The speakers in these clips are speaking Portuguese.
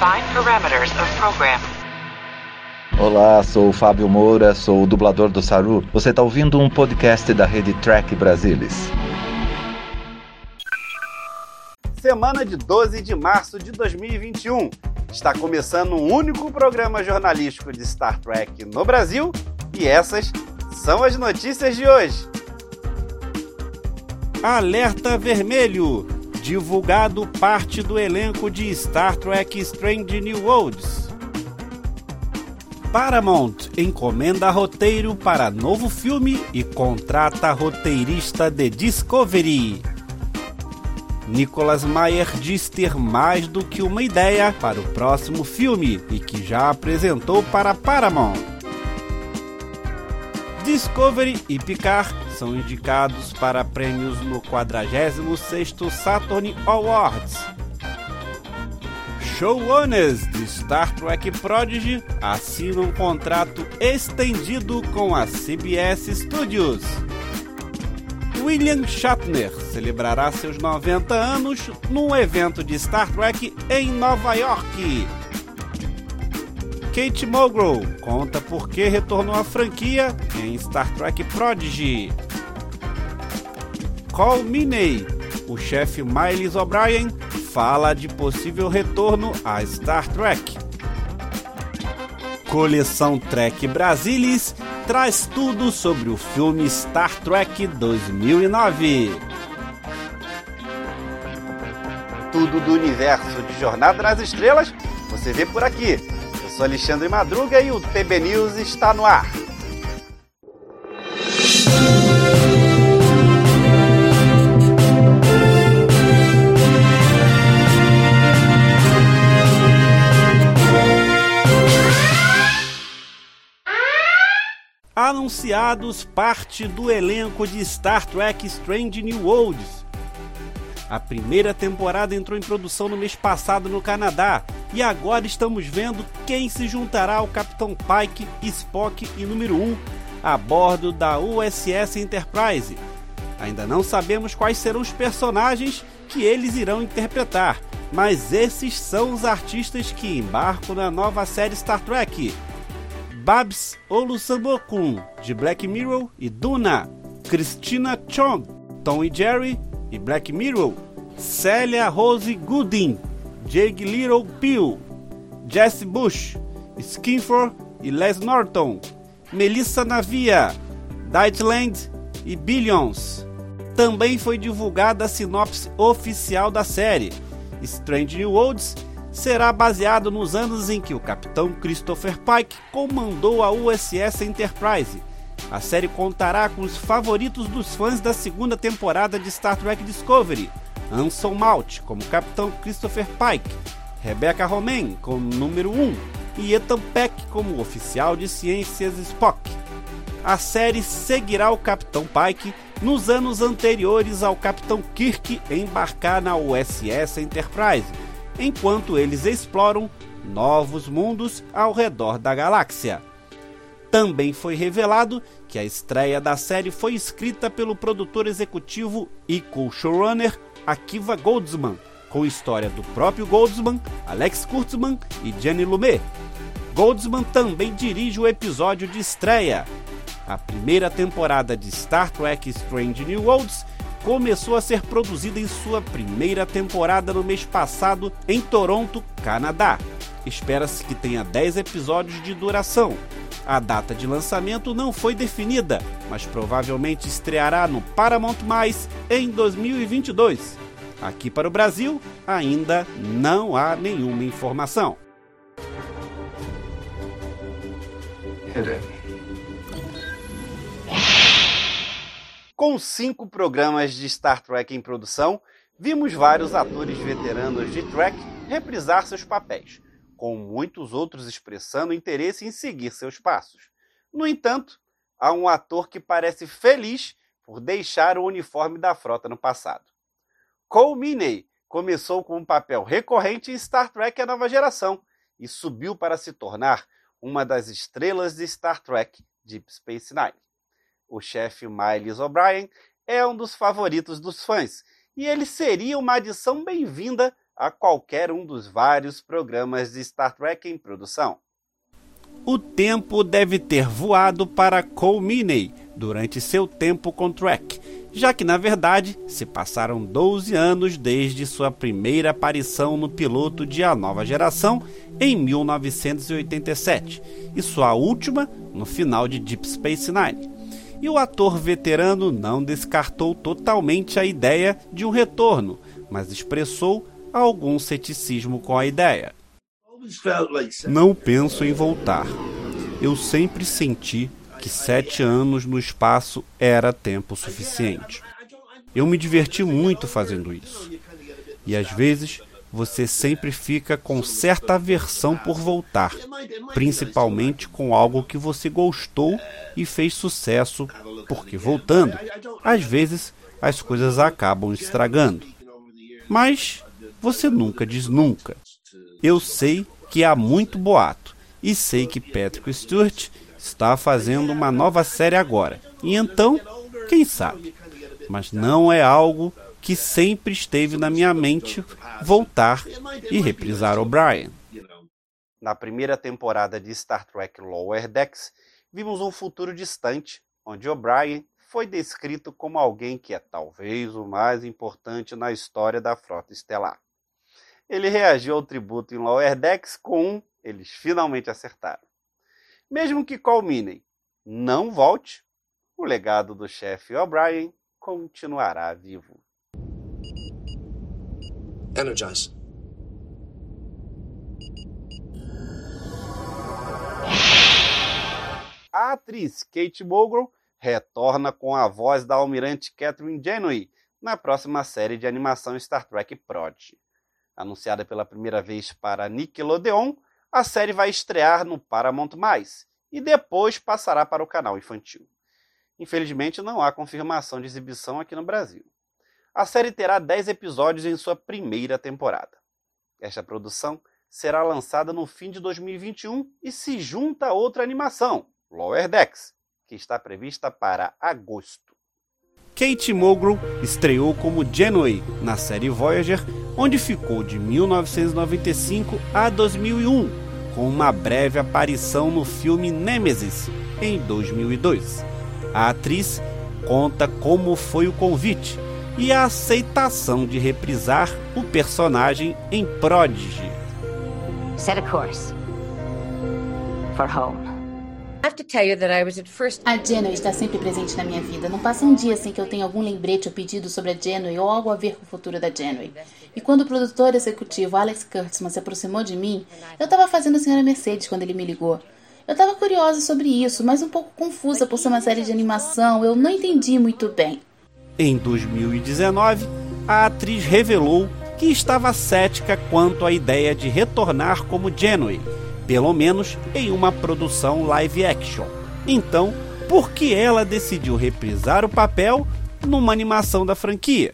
Define parameters of program. Olá, sou o Fábio Moura, sou o dublador do Saru. Você está ouvindo um podcast da rede Track Brasilis. Semana de 12 de março de 2021. Está começando um único programa jornalístico de Star Trek no Brasil e essas são as notícias de hoje. Alerta Vermelho divulgado parte do elenco de Star Trek Strange New Worlds. Paramount encomenda roteiro para novo filme e contrata roteirista de Discovery. Nicholas Meyer diz ter mais do que uma ideia para o próximo filme e que já apresentou para Paramount. Discovery e Picard são indicados para prêmios no 46º Saturn Awards. Showrunners de Star Trek Prodigy assinam um contrato estendido com a CBS Studios. William Shatner celebrará seus 90 anos num evento de Star Trek em Nova York. Kate Mulgrew conta por que retornou à franquia em Star Trek Prodigy. Cole Meaney, o chefe Miles O'Brien, fala de possível retorno a Star Trek. Coleção Trek Brasilis traz tudo sobre o filme Star Trek 2009. Tudo do universo de Jornada nas Estrelas você vê por aqui sou Alexandre Madruga e o TB News está no ar. Anunciados parte do elenco de Star Trek Strange New Worlds. A primeira temporada entrou em produção no mês passado no Canadá e agora estamos vendo quem se juntará ao Capitão Pike, Spock e número 1 a bordo da USS Enterprise. Ainda não sabemos quais serão os personagens que eles irão interpretar, mas esses são os artistas que embarcam na nova série Star Trek. Babs Olusanbokun, de Black Mirror e Duna, Christina Chong, Tom e Jerry e Black Mirror, Celia Rose Gooding, Jake Little Peel, Jesse Bush, Skinford e Les Norton, Melissa Navia, Dightland e Billions. Também foi divulgada a sinopse oficial da série. Strange New Worlds será baseado nos anos em que o capitão Christopher Pike comandou a USS Enterprise. A série contará com os favoritos dos fãs da segunda temporada de Star Trek Discovery, Anson Malt como Capitão Christopher Pike, Rebecca Romain como número 1 e Ethan Peck como oficial de ciências Spock. A série seguirá o Capitão Pike nos anos anteriores ao Capitão Kirk embarcar na USS Enterprise, enquanto eles exploram novos mundos ao redor da galáxia. Também foi revelado que a estreia da série foi escrita pelo produtor executivo e co-showrunner Akiva Goldsman, com história do próprio Goldsman, Alex Kurtzman e Jenny Lumet. Goldsman também dirige o episódio de estreia. A primeira temporada de Star Trek Strange New Worlds começou a ser produzida em sua primeira temporada no mês passado em Toronto, Canadá. Espera-se que tenha 10 episódios de duração. A data de lançamento não foi definida, mas provavelmente estreará no Paramount Mais em 2022. Aqui para o Brasil, ainda não há nenhuma informação. Com cinco programas de Star Trek em produção, vimos vários atores veteranos de Trek reprisar seus papéis com muitos outros expressando interesse em seguir seus passos. No entanto, há um ator que parece feliz por deixar o uniforme da frota no passado. Cole Meaney começou com um papel recorrente em Star Trek A Nova Geração e subiu para se tornar uma das estrelas de Star Trek Deep Space Nine. O chefe Miles O'Brien é um dos favoritos dos fãs e ele seria uma adição bem-vinda a qualquer um dos vários programas de Star Trek em produção. O tempo deve ter voado para Cole Meany durante seu tempo com Trek, já que na verdade se passaram 12 anos desde sua primeira aparição no piloto de A Nova Geração em 1987 e sua última no final de Deep Space Nine. E o ator veterano não descartou totalmente a ideia de um retorno, mas expressou algum ceticismo com a ideia. Não penso em voltar. Eu sempre senti que sete anos no espaço era tempo suficiente. Eu me diverti muito fazendo isso. E às vezes você sempre fica com certa aversão por voltar, principalmente com algo que você gostou e fez sucesso, porque voltando, às vezes as coisas acabam estragando. Mas você nunca diz nunca. Eu sei que há muito boato e sei que Patrick Stewart está fazendo uma nova série agora. E então, quem sabe? Mas não é algo que sempre esteve na minha mente voltar e reprisar O'Brien. Na primeira temporada de Star Trek Lower Decks, vimos um futuro distante, onde O'Brien foi descrito como alguém que é talvez o mais importante na história da frota estelar. Ele reagiu ao tributo em Lower Decks com um eles finalmente acertaram. Mesmo que Colminen não volte, o legado do chefe O'Brien continuará vivo. Energize. A atriz Kate Mulgrew retorna com a voz da almirante Catherine Janeway na próxima série de animação Star Trek Prodigy. Anunciada pela primeira vez para Nickelodeon, a série vai estrear no Paramount+, e depois passará para o canal infantil. Infelizmente, não há confirmação de exibição aqui no Brasil. A série terá 10 episódios em sua primeira temporada. Esta produção será lançada no fim de 2021 e se junta a outra animação, Lower Decks, que está prevista para agosto. Kate Mulgrew estreou como Janeway na série Voyager, onde ficou de 1995 a 2001, com uma breve aparição no filme Nemesis em 2002. A atriz conta como foi o convite e a aceitação de reprisar o personagem em Prodigy. Set a course for home. A Janeway está sempre presente na minha vida. Não passa um dia sem que eu tenha algum lembrete ou pedido sobre a Janeway ou algo a ver com o futuro da Janeway. E quando o produtor executivo Alex Kurtzman se aproximou de mim, eu estava fazendo a Senhora Mercedes quando ele me ligou. Eu estava curiosa sobre isso, mas um pouco confusa por ser uma série de animação. Eu não entendi muito bem. Em 2019, a atriz revelou que estava cética quanto à ideia de retornar como Janeway pelo menos em uma produção live action. Então, por que ela decidiu reprisar o papel numa animação da franquia?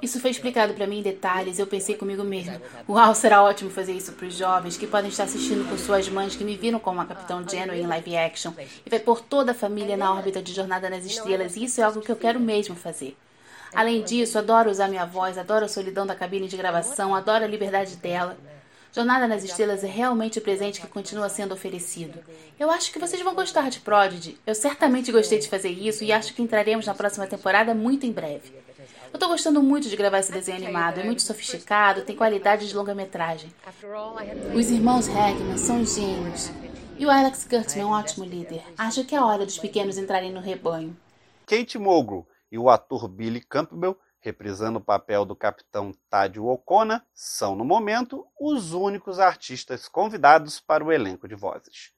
Isso foi explicado para mim em detalhes. Eu pensei comigo mesmo: Uau, será ótimo fazer isso para os jovens que podem estar assistindo com suas mães que me viram como a Capitão Janeway em live action e vai pôr toda a família na órbita de Jornada nas Estrelas. E isso é algo que eu quero mesmo fazer. Além disso, adoro usar minha voz, adoro a solidão da cabine de gravação, adoro a liberdade dela. Jornada nas Estrelas é realmente o presente que continua sendo oferecido. Eu acho que vocês vão gostar de Prodigy. Eu certamente gostei de fazer isso e acho que entraremos na próxima temporada muito em breve. Eu tô gostando muito de gravar esse desenho animado. É muito sofisticado, tem qualidade de longa-metragem. Os irmãos Hagman são gênios. E o Alex Kurtzman é um ótimo líder. Acho que é hora dos pequenos entrarem no rebanho. Kate Mulgrew e o ator Billy Campbell reprisando o papel do capitão Tadio Okona, são, no momento, os únicos artistas convidados para o elenco de vozes.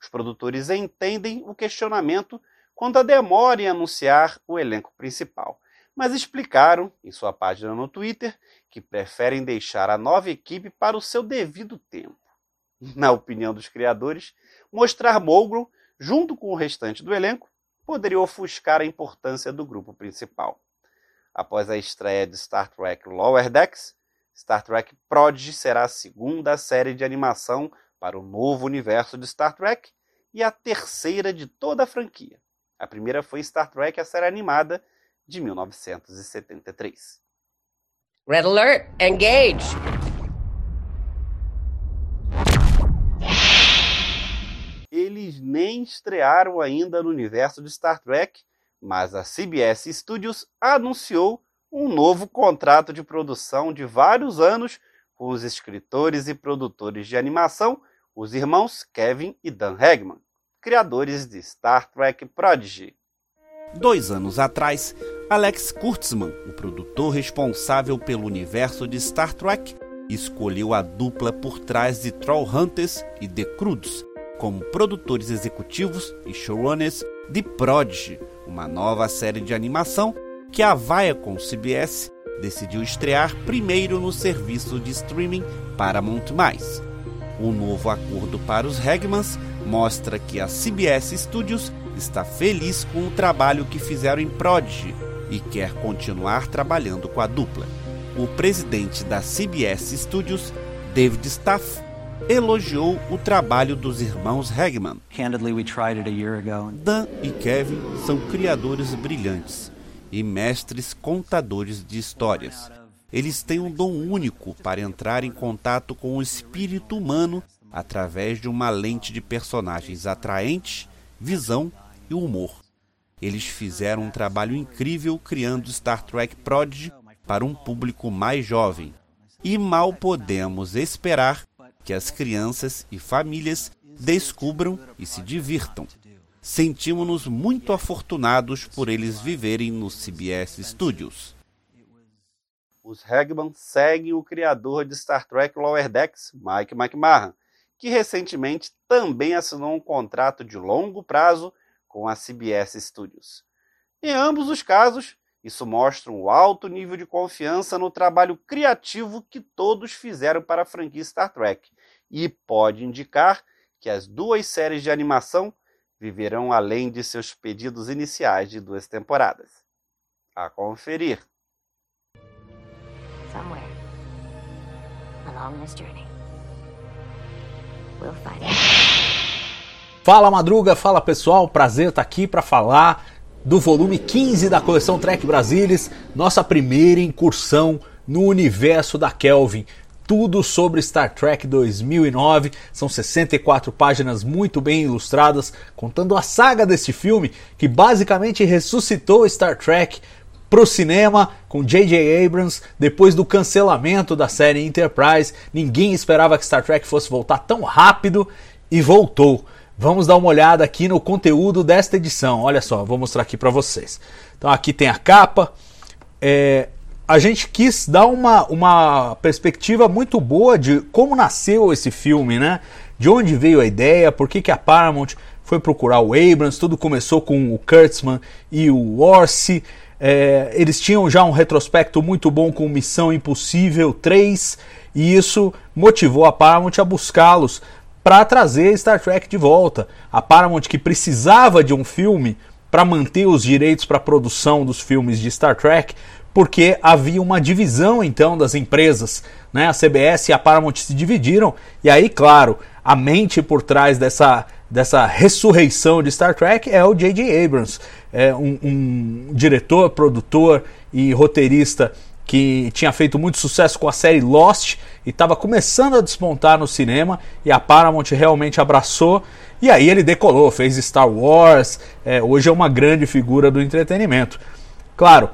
Os produtores entendem o questionamento quanto à demora em anunciar o elenco principal, mas explicaram, em sua página no Twitter, que preferem deixar a nova equipe para o seu devido tempo. Na opinião dos criadores, mostrar Mogul, junto com o restante do elenco, poderia ofuscar a importância do grupo principal após a estreia de Star Trek Lower Decks, Star Trek Prodigy será a segunda série de animação para o novo universo de Star Trek e a terceira de toda a franquia. A primeira foi Star Trek, a série animada de 1973. Red alert, engage! Eles nem estrearam ainda no universo de Star Trek, mas a CBS Studios anunciou um novo contrato de produção de vários anos com os escritores e produtores de animação, os irmãos Kevin e Dan Hagman, criadores de Star Trek Prodigy. Dois anos atrás, Alex Kurtzman, o produtor responsável pelo universo de Star Trek, escolheu a dupla por trás de Trollhunters e The Croods como produtores executivos e showrunners de Prodigy, uma nova série de animação que a Viacom CBS decidiu estrear primeiro no serviço de streaming Paramount+. O novo acordo para os Hagmans mostra que a CBS Studios está feliz com o trabalho que fizeram em Prodigy e quer continuar trabalhando com a dupla. O presidente da CBS Studios, David Staff, elogiou o trabalho dos irmãos Hagman. Dan e Kevin são criadores brilhantes e mestres contadores de histórias. Eles têm um dom único para entrar em contato com o espírito humano através de uma lente de personagens atraentes, visão e humor. Eles fizeram um trabalho incrível criando Star Trek Prodigy para um público mais jovem. E mal podemos esperar que as crianças e famílias descubram e se divirtam. Sentimos-nos muito afortunados por eles viverem no CBS Studios. Os Hagman seguem o criador de Star Trek Lower Decks, Mike McMahon, que recentemente também assinou um contrato de longo prazo com a CBS Studios. Em ambos os casos, isso mostra um alto nível de confiança no trabalho criativo que todos fizeram para a franquia Star Trek e pode indicar que as duas séries de animação viverão além de seus pedidos iniciais de duas temporadas. A conferir. Somewhere along this journey, we'll find Fala Madruga, fala pessoal, prazer estar aqui para falar do volume 15 da coleção Trek Brasilis, nossa primeira incursão no universo da Kelvin tudo sobre Star Trek 2009. São 64 páginas muito bem ilustradas, contando a saga desse filme que basicamente ressuscitou Star Trek para o cinema com J.J. Abrams depois do cancelamento da série Enterprise. Ninguém esperava que Star Trek fosse voltar tão rápido e voltou. Vamos dar uma olhada aqui no conteúdo desta edição. Olha só, vou mostrar aqui para vocês. Então aqui tem a capa. É, a gente quis dar uma, uma perspectiva muito boa de como nasceu esse filme, né? De onde veio a ideia, por que, que a Paramount foi procurar o Abrams, tudo começou com o Kurtzman e o Orsi. É, eles tinham já um retrospecto muito bom com Missão Impossível 3 e isso motivou a Paramount a buscá-los para trazer Star Trek de volta. A Paramount que precisava de um filme para manter os direitos para a produção dos filmes de Star Trek, porque havia uma divisão então das empresas, né? A CBS e a Paramount se dividiram e aí, claro, a mente por trás dessa dessa ressurreição de Star Trek é o J.J. Abrams, é um, um diretor, produtor e roteirista que tinha feito muito sucesso com a série Lost e estava começando a despontar no cinema e a Paramount realmente abraçou e aí ele decolou, fez Star Wars, é, hoje é uma grande figura do entretenimento. Claro,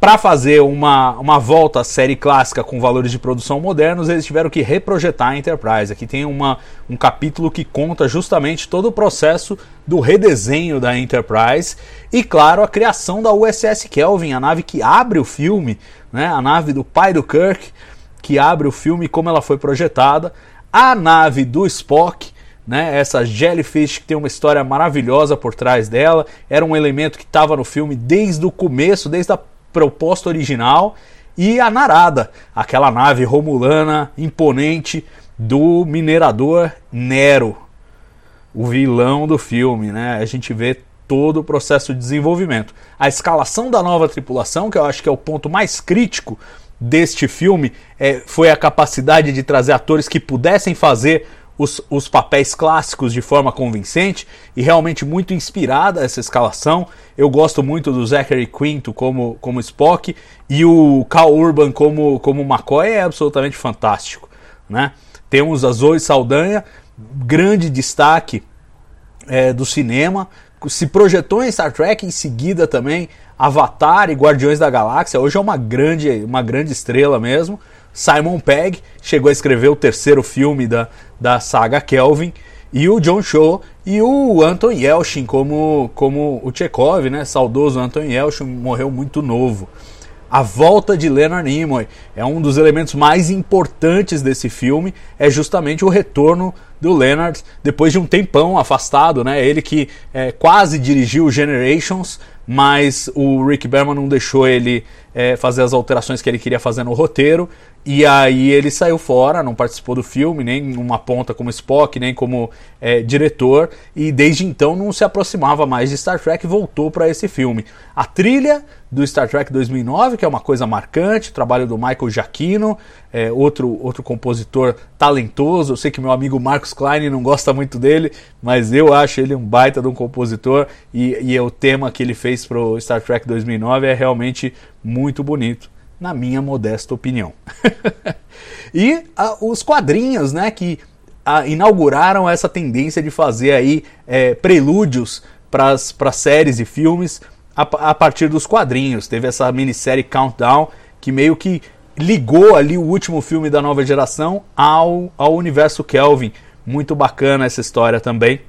para fazer uma, uma volta à série clássica com valores de produção modernos, eles tiveram que reprojetar a Enterprise. Aqui tem uma, um capítulo que conta justamente todo o processo do redesenho da Enterprise e, claro, a criação da USS Kelvin, a nave que abre o filme, né, a nave do pai do Kirk, que abre o filme como ela foi projetada, a nave do Spock. Né, essa Jellyfish que tem uma história maravilhosa por trás dela, era um elemento que estava no filme desde o começo, desde a proposta original e a Narada, aquela nave romulana imponente do minerador Nero, o vilão do filme, né? A gente vê todo o processo de desenvolvimento. A escalação da nova tripulação, que eu acho que é o ponto mais crítico deste filme, é, foi a capacidade de trazer atores que pudessem fazer os, os papéis clássicos de forma convincente e realmente muito inspirada essa escalação. Eu gosto muito do Zachary Quinto como, como Spock e o Cal Urban como, como McCoy é absolutamente fantástico. Né? Temos a Zoe Saldanha, grande destaque é, do cinema, se projetou em Star Trek, em seguida também Avatar e Guardiões da Galáxia. Hoje é uma grande, uma grande estrela mesmo. Simon Pegg chegou a escrever o terceiro filme da, da saga Kelvin. E o John Cho e o Anton Yelchin como, como o Chekhov, né? Saudoso Anton Yelchin morreu muito novo. A volta de Leonard Nimoy é um dos elementos mais importantes desse filme, é justamente o retorno do Leonard depois de um tempão afastado, né? Ele que é, quase dirigiu Generations, mas o Rick Berman não deixou ele é, fazer as alterações que ele queria fazer no roteiro e aí ele saiu fora, não participou do filme, nem uma ponta como Spock, nem como é, diretor, e desde então não se aproximava mais de Star Trek e voltou para esse filme. A trilha do Star Trek 2009, que é uma coisa marcante, trabalho do Michael Giacchino, é, outro, outro compositor talentoso. Eu sei que meu amigo Marcos Klein não gosta muito dele, mas eu acho ele um baita de um compositor e, e é o tema que ele fez para o Star Trek 2009 é realmente muito bonito na minha modesta opinião. e a, os quadrinhos, né, que a, inauguraram essa tendência de fazer aí é, prelúdios para as séries e filmes a, a, partir dos quadrinhos. Teve essa minissérie Countdown que meio que ligou ali o último filme da nova geração ao, ao universo Kelvin. Muito bacana essa história também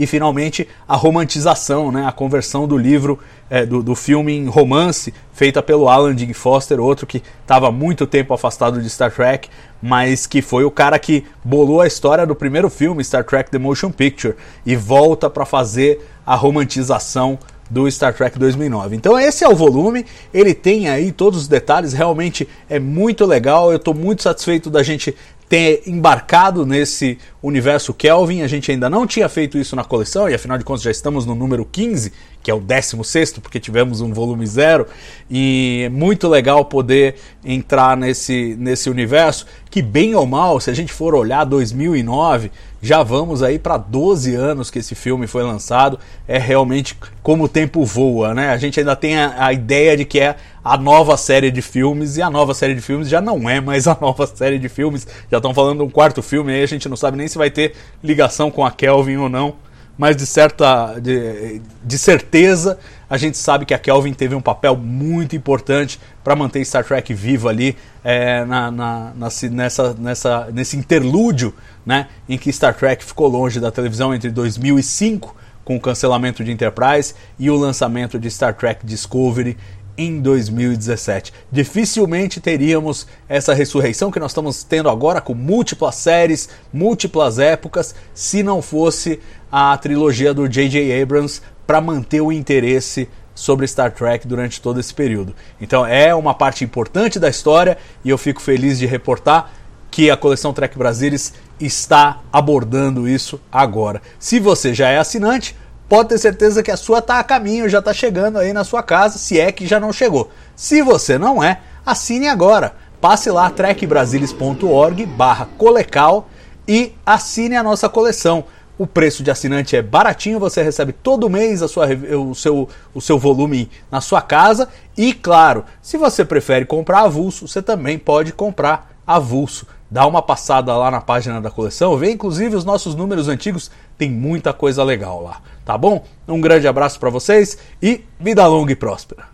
e finalmente a romantização, né, a conversão do livro, é, do, do filme em romance, feita pelo Alan Dean Foster, outro que estava muito tempo afastado de Star Trek, mas que foi o cara que bolou a história do primeiro filme, Star Trek The Motion Picture, e volta para fazer a romantização do Star Trek 2009. Então esse é o volume, ele tem aí todos os detalhes, realmente é muito legal, eu estou muito satisfeito da gente ter embarcado nesse universo Kelvin. A gente ainda não tinha feito isso na coleção, e afinal de contas já estamos no número 15, que é o 16, porque tivemos um volume zero. E é muito legal poder entrar nesse, nesse universo, que bem ou mal, se a gente for olhar 2009, já vamos aí para 12 anos que esse filme foi lançado. É realmente como o tempo voa, né? A gente ainda tem a, a ideia de que é a nova série de filmes, e a nova série de filmes já não é mais a nova série de filmes. Já estão falando um quarto filme aí, a gente não sabe nem se vai ter ligação com a Kelvin ou não. Mas de certa. de, de certeza, a gente sabe que a Kelvin teve um papel muito importante para manter Star Trek vivo ali é, na, na, nessa, nessa, nesse interlúdio né, em que Star Trek ficou longe da televisão entre 2005 com o cancelamento de Enterprise e o lançamento de Star Trek Discovery em 2017. Dificilmente teríamos essa ressurreição que nós estamos tendo agora com múltiplas séries, múltiplas épocas, se não fosse a trilogia do J.J. Abrams para manter o interesse sobre Star Trek durante todo esse período. Então é uma parte importante da história e eu fico feliz de reportar que a coleção Trek Brasilis está abordando isso agora. Se você já é assinante, pode ter certeza que a sua está a caminho, já está chegando aí na sua casa, se é que já não chegou. Se você não é, assine agora. Passe lá trekbrasilis.org barra colecal e assine a nossa coleção. O preço de assinante é baratinho, você recebe todo mês a sua, o, seu, o seu volume na sua casa. E claro, se você prefere comprar avulso, você também pode comprar avulso. Dá uma passada lá na página da coleção, vê inclusive os nossos números antigos, tem muita coisa legal lá, tá bom? Um grande abraço para vocês e vida longa e próspera.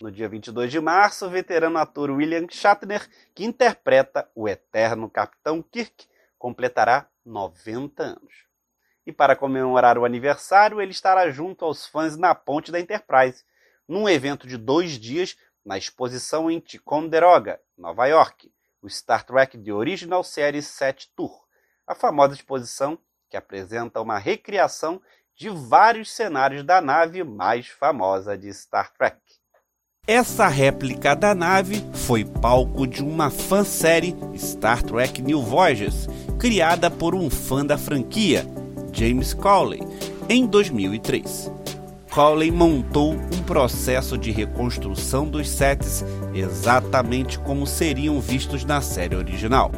No dia 22 de março, o veterano ator William Shatner, que interpreta o eterno Capitão Kirk, completará 90 anos. E para comemorar o aniversário, ele estará junto aos fãs na ponte da Enterprise, num evento de dois dias na exposição em Ticonderoga, Nova York, o Star Trek The Original Series 7 Tour, a famosa exposição que apresenta uma recriação de vários cenários da nave mais famosa de Star Trek. Essa réplica da nave foi palco de uma fansérie Star Trek New Voyages, criada por um fã da franquia, James Cawley, em 2003. Cowley montou um processo de reconstrução dos sets exatamente como seriam vistos na série original.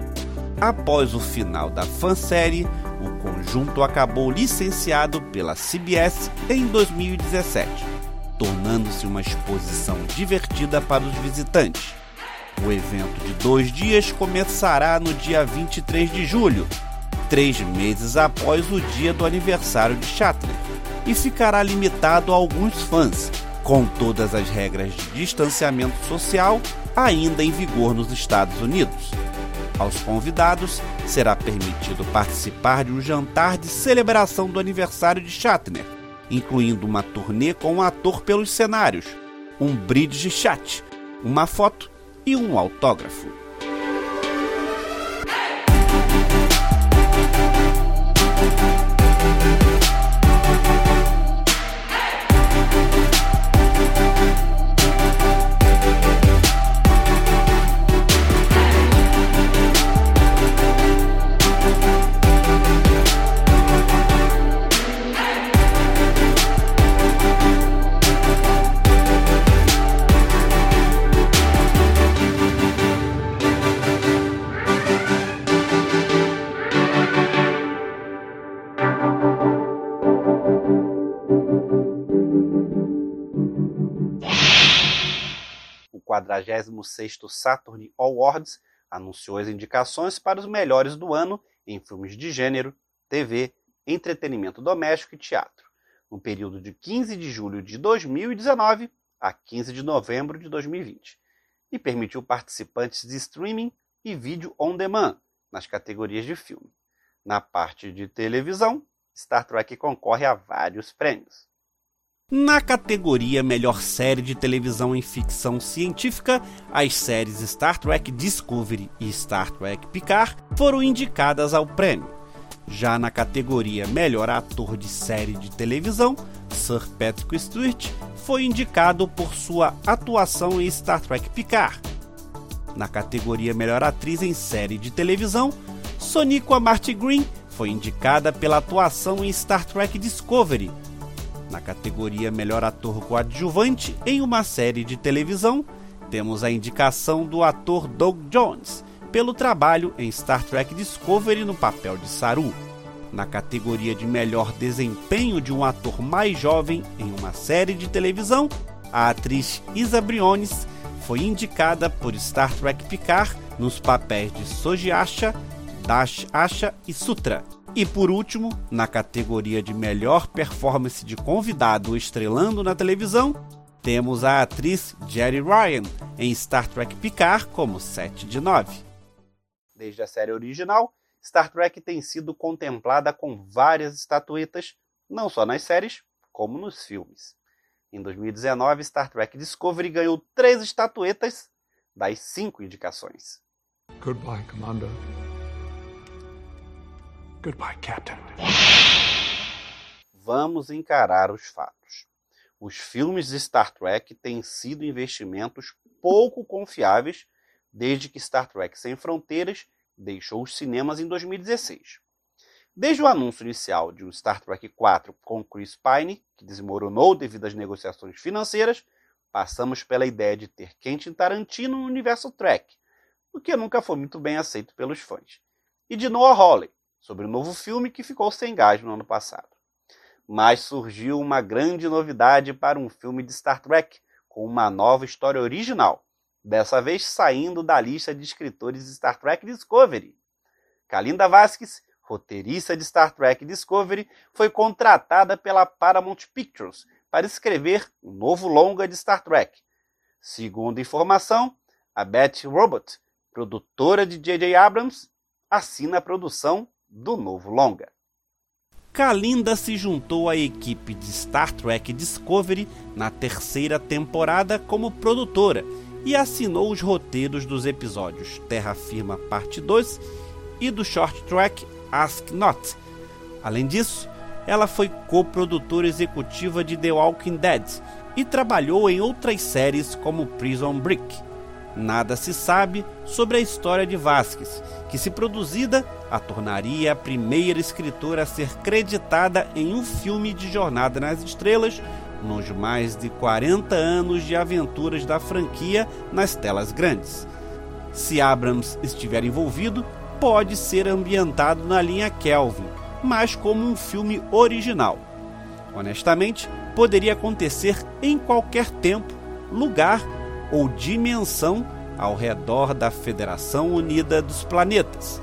Após o final da fansérie, o conjunto acabou licenciado pela CBS em 2017, tornando-se uma exposição divertida para os visitantes. O evento de dois dias começará no dia 23 de julho, três meses após o dia do aniversário de Shatner, e ficará limitado a alguns fãs, com todas as regras de distanciamento social ainda em vigor nos Estados Unidos. Aos convidados será permitido participar de um jantar de celebração do aniversário de Shatner, incluindo uma turnê com o um ator pelos cenários, um bridge chat, uma foto e um autógrafo. 46º Saturn Awards anunciou as indicações para os melhores do ano em filmes de gênero, TV, entretenimento doméstico e teatro, no período de 15 de julho de 2019 a 15 de novembro de 2020, e permitiu participantes de streaming e vídeo on demand nas categorias de filme. Na parte de televisão, Star Trek concorre a vários prêmios. Na categoria Melhor Série de Televisão em Ficção Científica, as séries Star Trek Discovery e Star Trek Picard foram indicadas ao prêmio. Já na categoria Melhor Ator de Série de Televisão, Sir Patrick Stewart foi indicado por sua atuação em Star Trek Picard. Na categoria Melhor Atriz em Série de Televisão, Sonico Marty Green foi indicada pela atuação em Star Trek Discovery. Na categoria Melhor Ator Coadjuvante em uma série de televisão, temos a indicação do ator Doug Jones pelo trabalho em Star Trek Discovery no papel de Saru. Na categoria de Melhor Desempenho de um ator mais jovem em uma série de televisão, a atriz Isa Briones foi indicada por Star Trek Picard nos papéis de Soji Asha, Dash Asha e Sutra. E por último, na categoria de melhor performance de convidado estrelando na televisão, temos a atriz Jerry Ryan em Star Trek Picard como 7 de 9. Desde a série original, Star Trek tem sido contemplada com várias estatuetas, não só nas séries, como nos filmes. Em 2019, Star Trek Discovery ganhou três estatuetas das cinco indicações. Goodbye, Commander. Goodbye, Captain. Vamos encarar os fatos. Os filmes de Star Trek têm sido investimentos pouco confiáveis desde que Star Trek Sem Fronteiras deixou os cinemas em 2016. Desde o anúncio inicial de um Star Trek 4 com Chris Pine, que desmoronou devido às negociações financeiras, passamos pela ideia de ter Quentin Tarantino no universo Trek, o que nunca foi muito bem aceito pelos fãs, e de Noah Hawley, sobre o novo filme que ficou sem gás no ano passado. Mas surgiu uma grande novidade para um filme de Star Trek, com uma nova história original, dessa vez saindo da lista de escritores de Star Trek Discovery. Kalinda Vasquez, roteirista de Star Trek Discovery, foi contratada pela Paramount Pictures para escrever um novo longa de Star Trek. Segundo informação, a Beth Robot, produtora de J.J. Abrams, assina a produção do novo longa. Kalinda se juntou à equipe de Star Trek Discovery na terceira temporada como produtora e assinou os roteiros dos episódios Terra Firma Parte 2 e do short track Ask Not. Além disso, ela foi coprodutora executiva de The Walking Dead e trabalhou em outras séries como Prison Break. Nada se sabe sobre a história de Vasquez, que, se produzida, a tornaria a primeira escritora a ser creditada em um filme de Jornada nas Estrelas nos mais de 40 anos de aventuras da franquia nas telas grandes. Se Abrams estiver envolvido, pode ser ambientado na linha Kelvin, mas como um filme original. Honestamente, poderia acontecer em qualquer tempo, lugar ou dimensão ao redor da Federação Unida dos Planetas.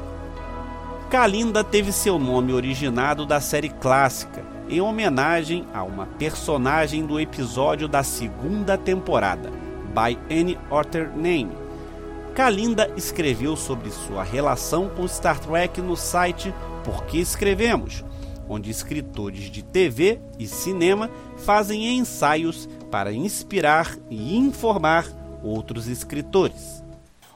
Kalinda teve seu nome originado da série clássica, em homenagem a uma personagem do episódio da segunda temporada, By Any Other Name. Kalinda escreveu sobre sua relação com Star Trek no site Porque Escrevemos, onde escritores de TV e cinema fazem ensaios para inspirar e informar outros escritores.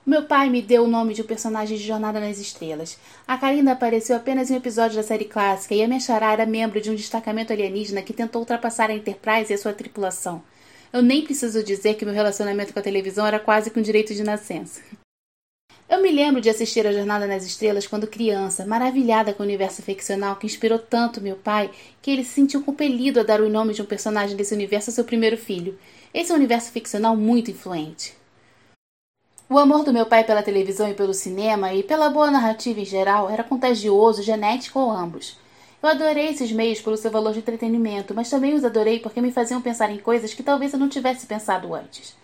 Meu pai me deu o nome de um personagem de Jornada nas Estrelas. A Kalinda apareceu apenas em um episódio da série clássica e a minha chará era membro de um destacamento alienígena que tentou ultrapassar a Enterprise e a sua tripulação. Eu nem preciso dizer que meu relacionamento com a televisão era quase com direito de nascença. Eu me lembro de assistir a Jornada nas Estrelas quando criança, maravilhada com o universo ficcional que inspirou tanto meu pai que ele se sentiu compelido a dar o nome de um personagem desse universo ao seu primeiro filho. Esse é um universo ficcional muito influente. O amor do meu pai pela televisão e pelo cinema e pela boa narrativa em geral era contagioso, genético ou ambos. Eu adorei esses meios pelo seu valor de entretenimento, mas também os adorei porque me faziam pensar em coisas que talvez eu não tivesse pensado antes.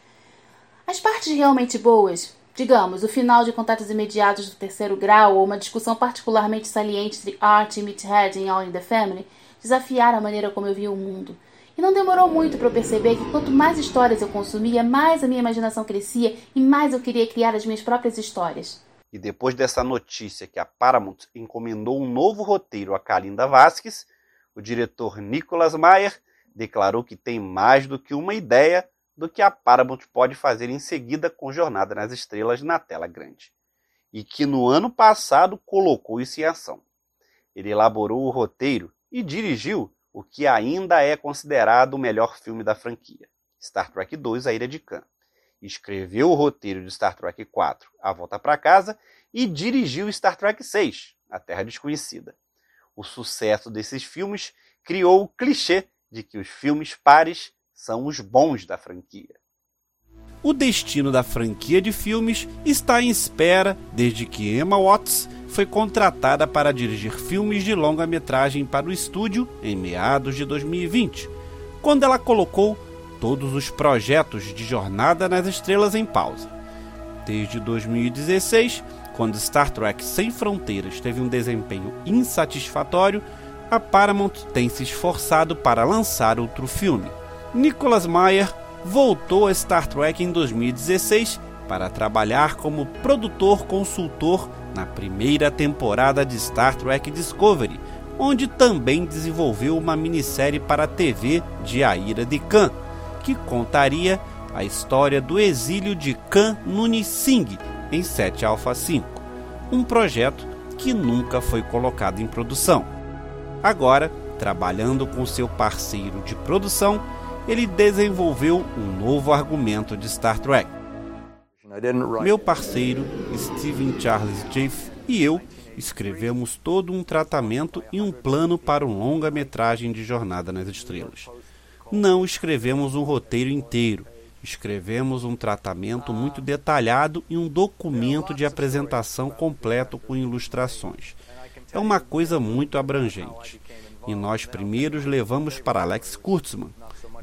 As partes realmente boas, digamos, o final de Contatos Imediatos do Terceiro Grau ou uma discussão particularmente saliente entre Art e Meathead em All in the Family, desafiaram a maneira como eu via o mundo. E não demorou muito para eu perceber que quanto mais histórias eu consumia, mais a minha imaginação crescia e mais eu queria criar as minhas próprias histórias. E depois dessa notícia que a Paramount encomendou um novo roteiro a Kalinda Vasquez, o diretor Nicholas Meyer declarou que tem mais do que uma ideia do que a Paramount pode fazer em seguida com Jornada nas Estrelas na tela grande. E que no ano passado colocou isso em ação. Ele elaborou o roteiro e dirigiu o que ainda é considerado o melhor filme da franquia, Star Trek II A Ilha de Khan. Escreveu o roteiro de Star Trek IV, A Volta para Casa, e dirigiu Star Trek VI, A Terra Desconhecida. O sucesso desses filmes criou o clichê de que os filmes pares são os bons da franquia. O destino da franquia de filmes está em espera desde que Emma Watts foi contratada para dirigir filmes de longa-metragem para o estúdio em meados de 2020, quando ela colocou todos os projetos de Jornada nas Estrelas em pausa. Desde 2016, quando Star Trek Sem Fronteiras teve um desempenho insatisfatório, a Paramount tem se esforçado para lançar outro filme. Nicholas Meyer voltou a Star Trek em 2016 para trabalhar como produtor consultor na primeira temporada de Star Trek Discovery, onde também desenvolveu uma minissérie para a TV de A Ira de Khan, que contaria a história do exílio de Khan Noonien Singh em 7 Alpha 5, um projeto que nunca foi colocado em produção. Agora, trabalhando com seu parceiro de produção, ele desenvolveu um novo argumento de Star Trek. Meu parceiro, Steven Charles Jeff, e eu escrevemos todo um tratamento e um plano para um longa-metragem de Jornada nas Estrelas. Não escrevemos um roteiro inteiro, escrevemos um tratamento muito detalhado e um documento de apresentação completo com ilustrações. É uma coisa muito abrangente. E nós primeiros levamos para Alex Kurtzman,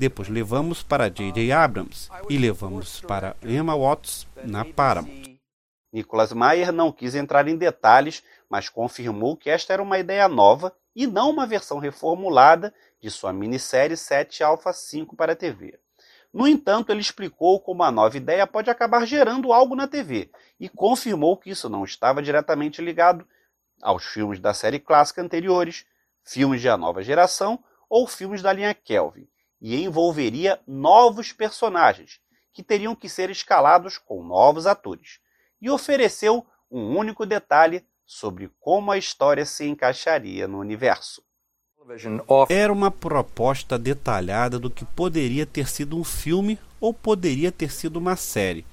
depois levamos para J.J. Abrams e levamos para Emma Watts na Paramount. Nicholas Meyer não quis entrar em detalhes, mas confirmou que esta era uma ideia nova e não uma versão reformulada de sua minissérie 7 Alpha 5 para a TV. No entanto, ele explicou como a nova ideia pode acabar gerando algo na TV e confirmou que isso não estava diretamente ligado aos filmes da série clássica anteriores, filmes de A Nova Geração ou filmes da linha Kelvin, e envolveria novos personagens, que teriam que ser escalados com novos atores, e ofereceu um único detalhe sobre como a história se encaixaria no universo. Era uma proposta detalhada do que poderia ter sido um filme ou poderia ter sido uma série,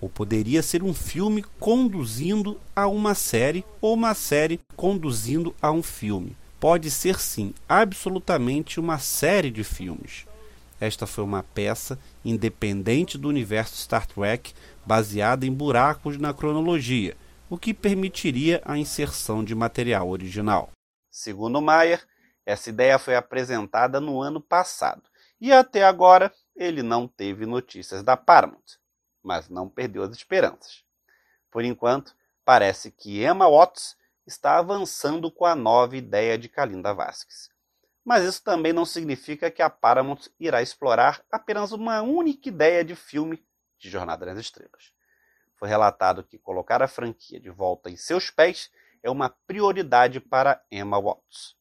ou poderia ser um filme conduzindo a uma série ou uma série conduzindo a um filme pode ser sim absolutamente uma série de filmes. esta foi uma peça independente do universo Star Trek, baseada em buracos na cronologia, o que permitiria a inserção de material original. Segundo Mayer, essa ideia foi apresentada no ano passado e até agora ele não teve notícias da Paramount, mas não perdeu as esperanças. Por enquanto, parece que Emma Watts está avançando com a nova ideia de Kalinda Vasquez. Mas isso também não significa que a Paramount irá explorar apenas uma única ideia de filme de Jornada nas Estrelas. Foi relatado que colocar a franquia de volta em seus pés é uma prioridade para Emma Watts.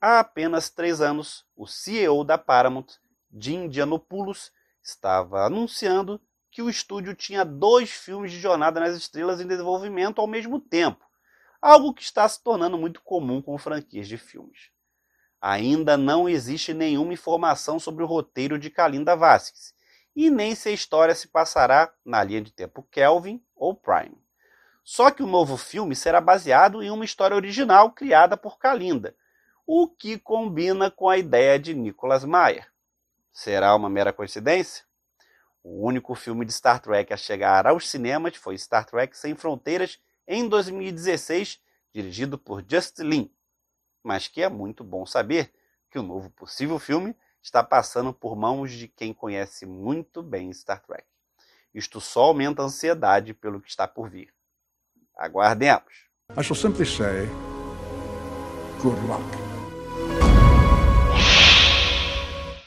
Há apenas três anos, o CEO da Paramount, Jim Giannopoulos, estava anunciando que o estúdio tinha dois filmes de Jornada nas Estrelas em desenvolvimento ao mesmo tempo, algo que está se tornando muito comum com franquias de filmes. Ainda não existe nenhuma informação sobre o roteiro de Kalinda Vasquez, e nem se a história se passará na linha de tempo Kelvin ou Prime. Só que o novo filme será baseado em uma história original criada por Kalinda, o que combina com a ideia de Nicholas Meyer. Será uma mera coincidência? O único filme de Star Trek a chegar aos cinemas foi Star Trek Sem Fronteiras em 2016, dirigido por Justin Lin. Mas que é muito bom saber que o novo possível filme está passando por mãos de quem conhece muito bem Star Trek. Isto só aumenta a ansiedade pelo que está por vir. Aguardemos. I shall simply say, good luck.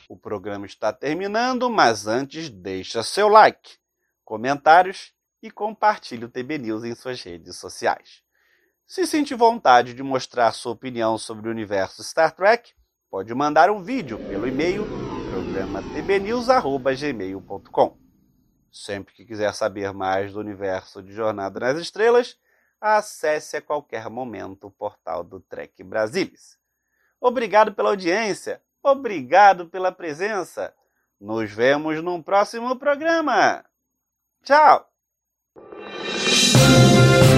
O programa está terminando, mas antes deixa seu like, comentários e compartilhe o TB News em suas redes sociais. Se sente vontade de mostrar sua opinião sobre o universo Star Trek, pode mandar um vídeo pelo e-mail programa tbnews@gmail.com. Sempre que quiser saber mais do universo de Jornada nas Estrelas, acesse a qualquer momento o portal do Trek Brasilis. Obrigado pela audiência. Obrigado pela presença. Nos vemos num próximo programa. Tchau! thank you